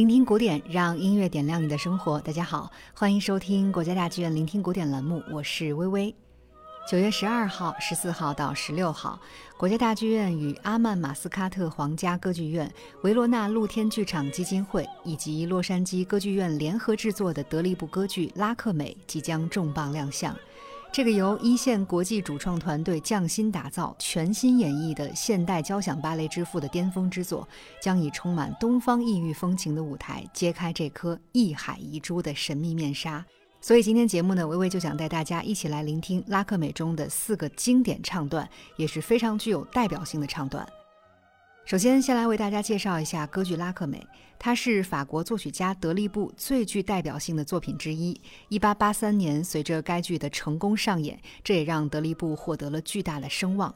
聆听古典，让音乐点亮你的生活。大家好，欢迎收听国家大剧院聆听古典栏目，我是微微。九月十二号、十四号到十六号，国家大剧院与阿曼马斯喀特皇家歌剧院、维罗纳露天剧场基金会以及洛杉矶歌剧院联合制作的德利布歌剧《拉克美》即将重磅亮相。这个由一线国际主创团队匠心打造、全新演绎的现代交响芭蕾之父的巅峰之作，将以充满东方异域风情的舞台揭开这颗一海遗珠的神秘面纱。所以今天节目呢，微微就想带大家一起来聆听拉克美中的四个经典唱段，也是非常具有代表性的唱段。首先，先来为大家介绍一下歌剧《拉克美》，它是法国作曲家德利布最具代表性的作品之一。1883年，随着该剧的成功上演，这也让德利布获得了巨大的声望。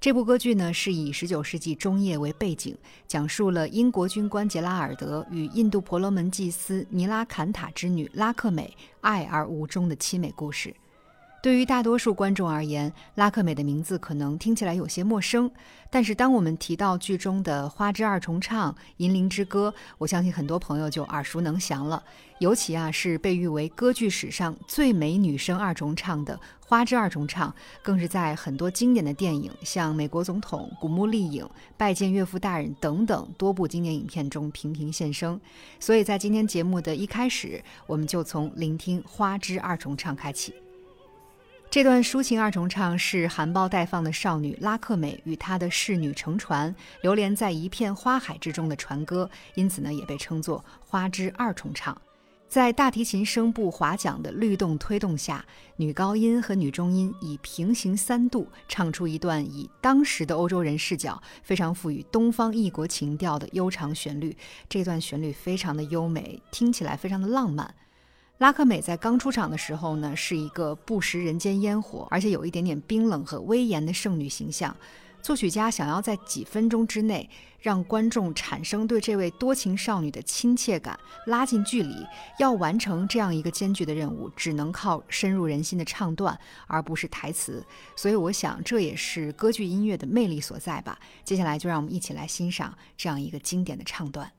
这部歌剧呢，是以19世纪中叶为背景，讲述了英国军官杰拉尔德与印度婆罗门祭司尼拉坎塔之女拉克美爱而无终的凄美故事。对于大多数观众而言，拉克美的名字可能听起来有些陌生。但是，当我们提到剧中的花之二重唱、银铃之歌，我相信很多朋友就耳熟能详了。尤其啊，是被誉为歌剧史上最美女声二重唱的花之二重唱，更是在很多经典的电影，像《美国总统》《古墓丽影》《拜见岳父大人》等等多部经典影片中频频现身。所以在今天节目的一开始，我们就从聆听花之二重唱开启。这段抒情二重唱是含苞待放的少女拉克美与她的侍女乘船，流连在一片花海之中的船歌，因此呢也被称作花之二重唱。在大提琴声部划桨的律动推动下，女高音和女中音以平行三度唱出一段以当时的欧洲人视角非常富于东方异国情调的悠长旋律。这段旋律非常的优美，听起来非常的浪漫。拉克美在刚出场的时候呢，是一个不食人间烟火，而且有一点点冰冷和威严的圣女形象。作曲家想要在几分钟之内让观众产生对这位多情少女的亲切感，拉近距离，要完成这样一个艰巨的任务，只能靠深入人心的唱段，而不是台词。所以，我想这也是歌剧音乐的魅力所在吧。接下来，就让我们一起来欣赏这样一个经典的唱段。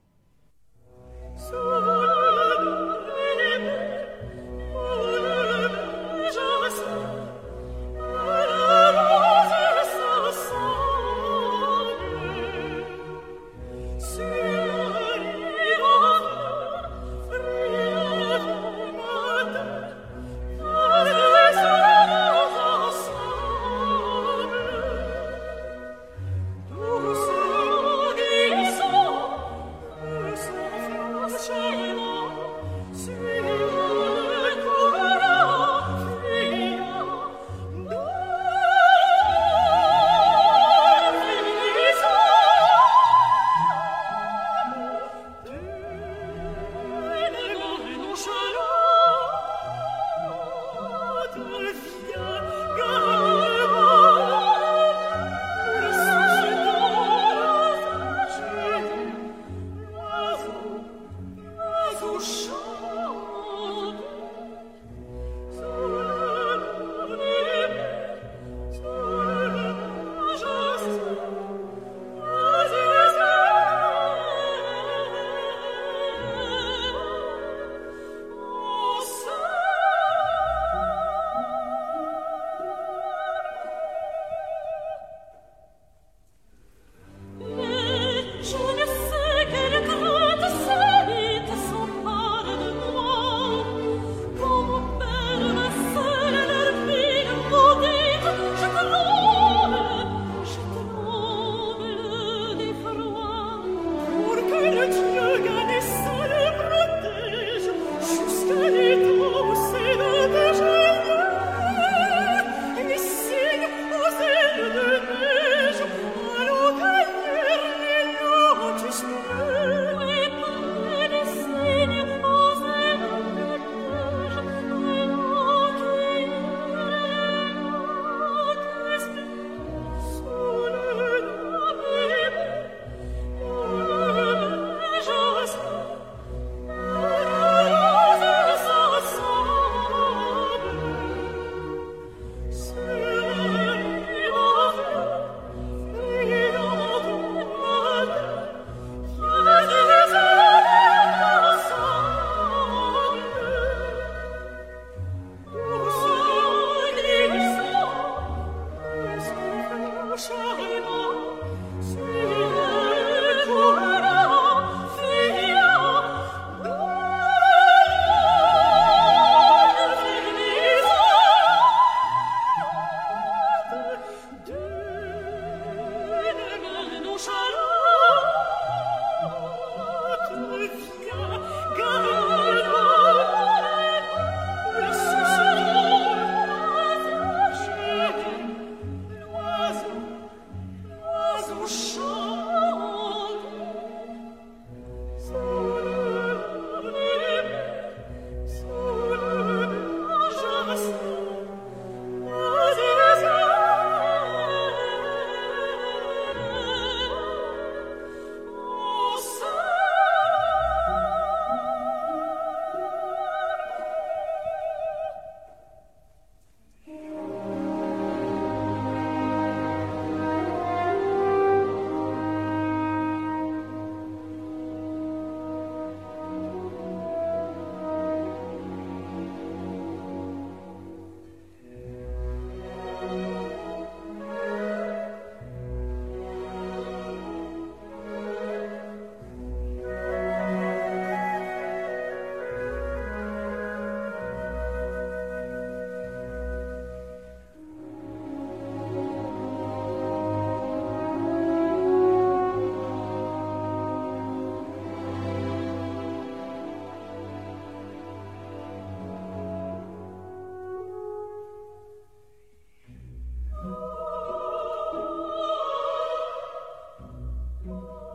Oh. Thank you.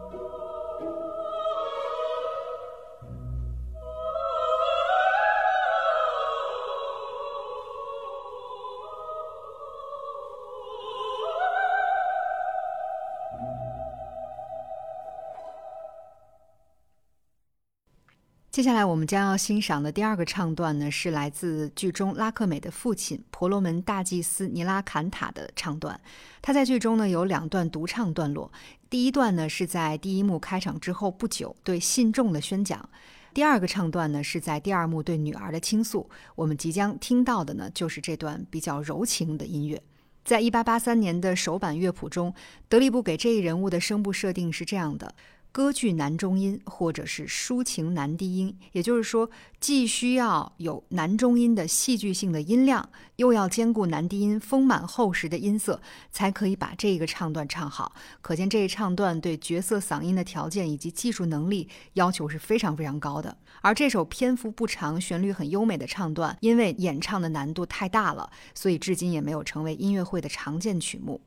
接下来我们将要欣赏的第二个唱段呢，是来自剧中拉克美的父亲婆罗门大祭司尼拉坎塔的唱段。他在剧中呢有两段独唱段落，第一段呢是在第一幕开场之后不久对信众的宣讲，第二个唱段呢是在第二幕对女儿的倾诉。我们即将听到的呢就是这段比较柔情的音乐。在一八八三年的首版乐谱中，德利布给这一人物的声部设定是这样的。歌剧男中音，或者是抒情男低音，也就是说，既需要有男中音的戏剧性的音量，又要兼顾男低音丰满厚实的音色，才可以把这个唱段唱好。可见这一唱段对角色嗓音的条件以及技术能力要求是非常非常高的。而这首篇幅不长、旋律很优美的唱段，因为演唱的难度太大了，所以至今也没有成为音乐会的常见曲目。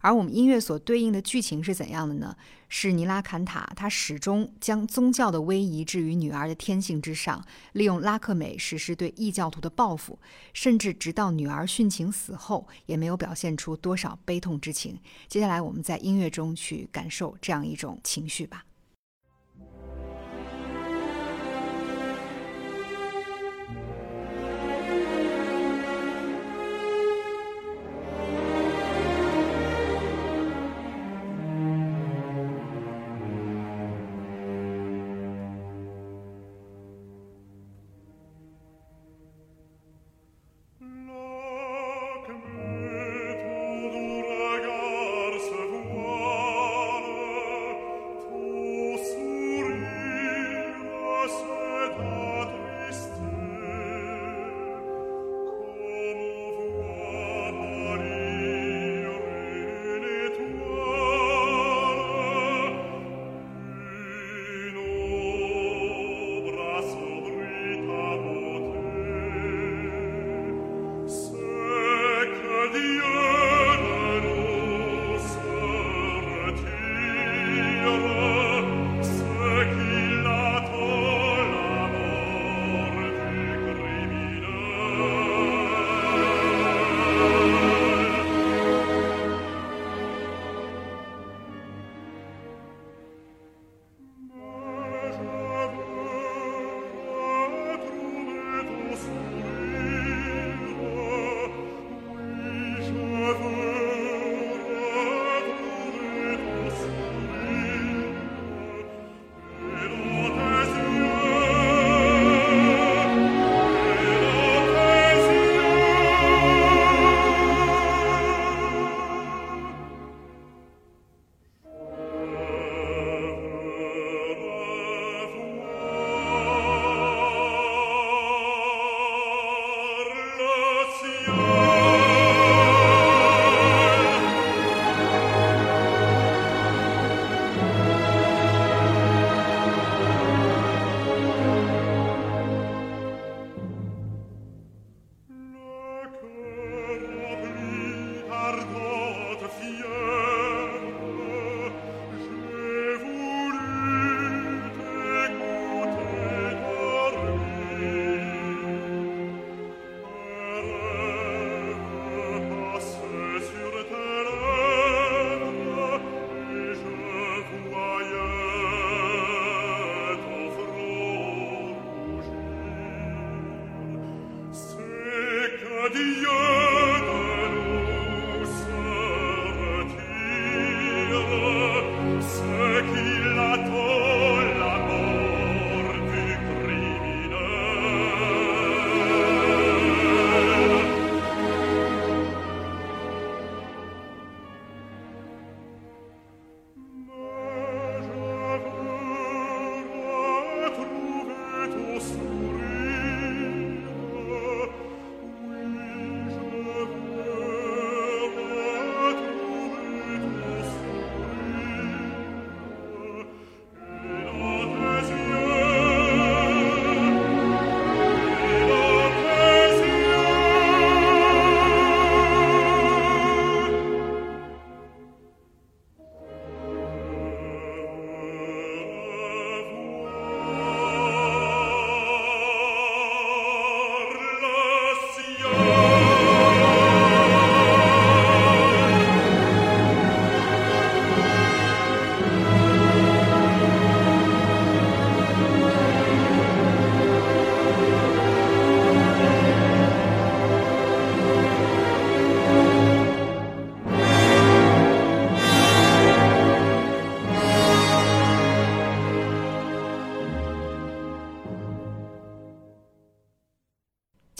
而我们音乐所对应的剧情是怎样的呢？是尼拉坎塔，他始终将宗教的威仪置于女儿的天性之上，利用拉克美实施对异教徒的报复，甚至直到女儿殉情死后，也没有表现出多少悲痛之情。接下来，我们在音乐中去感受这样一种情绪吧。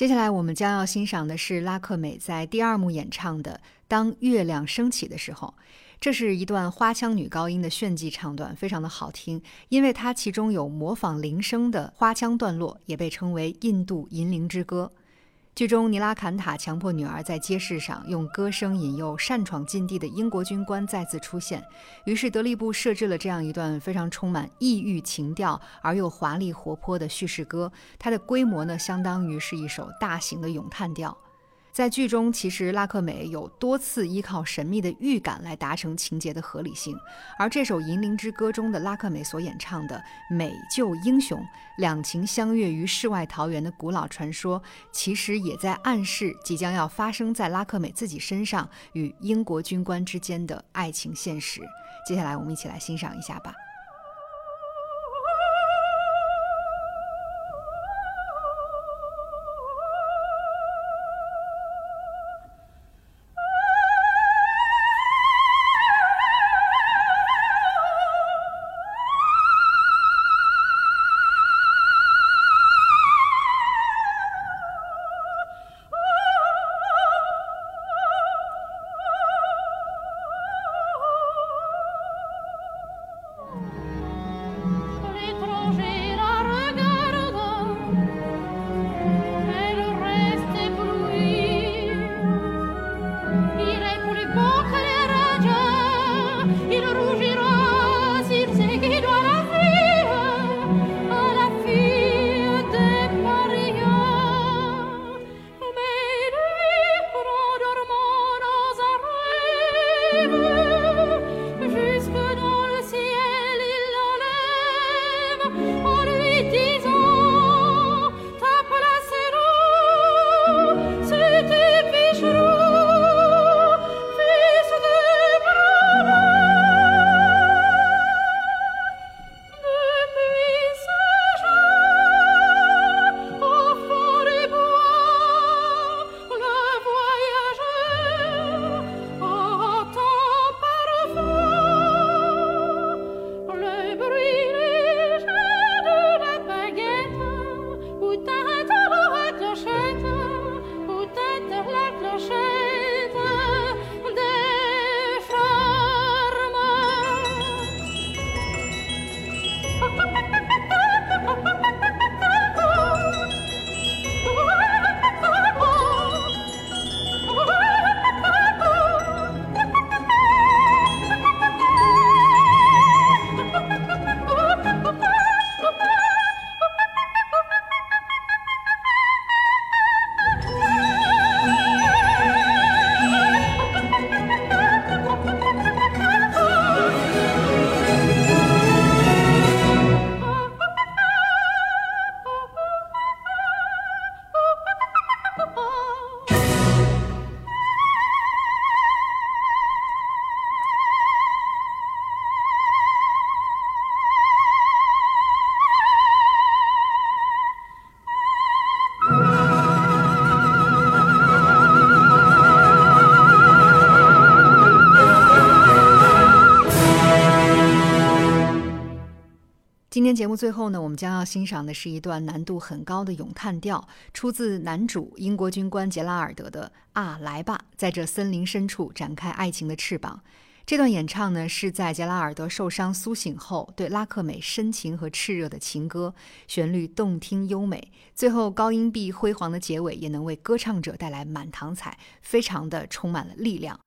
接下来我们将要欣赏的是拉克美在第二幕演唱的《当月亮升起的时候》，这是一段花腔女高音的炫技唱段，非常的好听，因为它其中有模仿铃声的花腔段落，也被称为印度银铃之歌。剧中，尼拉坎塔强迫女儿在街市上用歌声引诱擅闯禁地的英国军官再次出现，于是德利布设置了这样一段非常充满异域情调而又华丽活泼的叙事歌。它的规模呢，相当于是一首大型的咏叹调。在剧中，其实拉克美有多次依靠神秘的预感来达成情节的合理性，而这首《银铃之歌》中的拉克美所演唱的“美救英雄，两情相悦于世外桃源”的古老传说，其实也在暗示即将要发生在拉克美自己身上与英国军官之间的爱情现实。接下来，我们一起来欣赏一下吧。天节目最后呢，我们将要欣赏的是一段难度很高的咏叹调，出自男主英国军官杰拉尔德的《啊，来吧，在这森林深处展开爱情的翅膀》。这段演唱呢，是在杰拉尔德受伤苏醒后对拉克美深情和炽热的情歌，旋律动听优美，最后高音壁辉煌的结尾也能为歌唱者带来满堂彩，非常的充满了力量。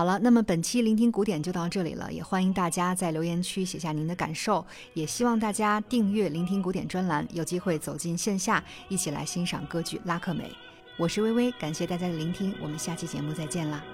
好了，那么本期聆听古典就到这里了，也欢迎大家在留言区写下您的感受，也希望大家订阅聆听古典专栏，有机会走进线下，一起来欣赏歌剧《拉克美》。我是微微，感谢大家的聆听，我们下期节目再见啦。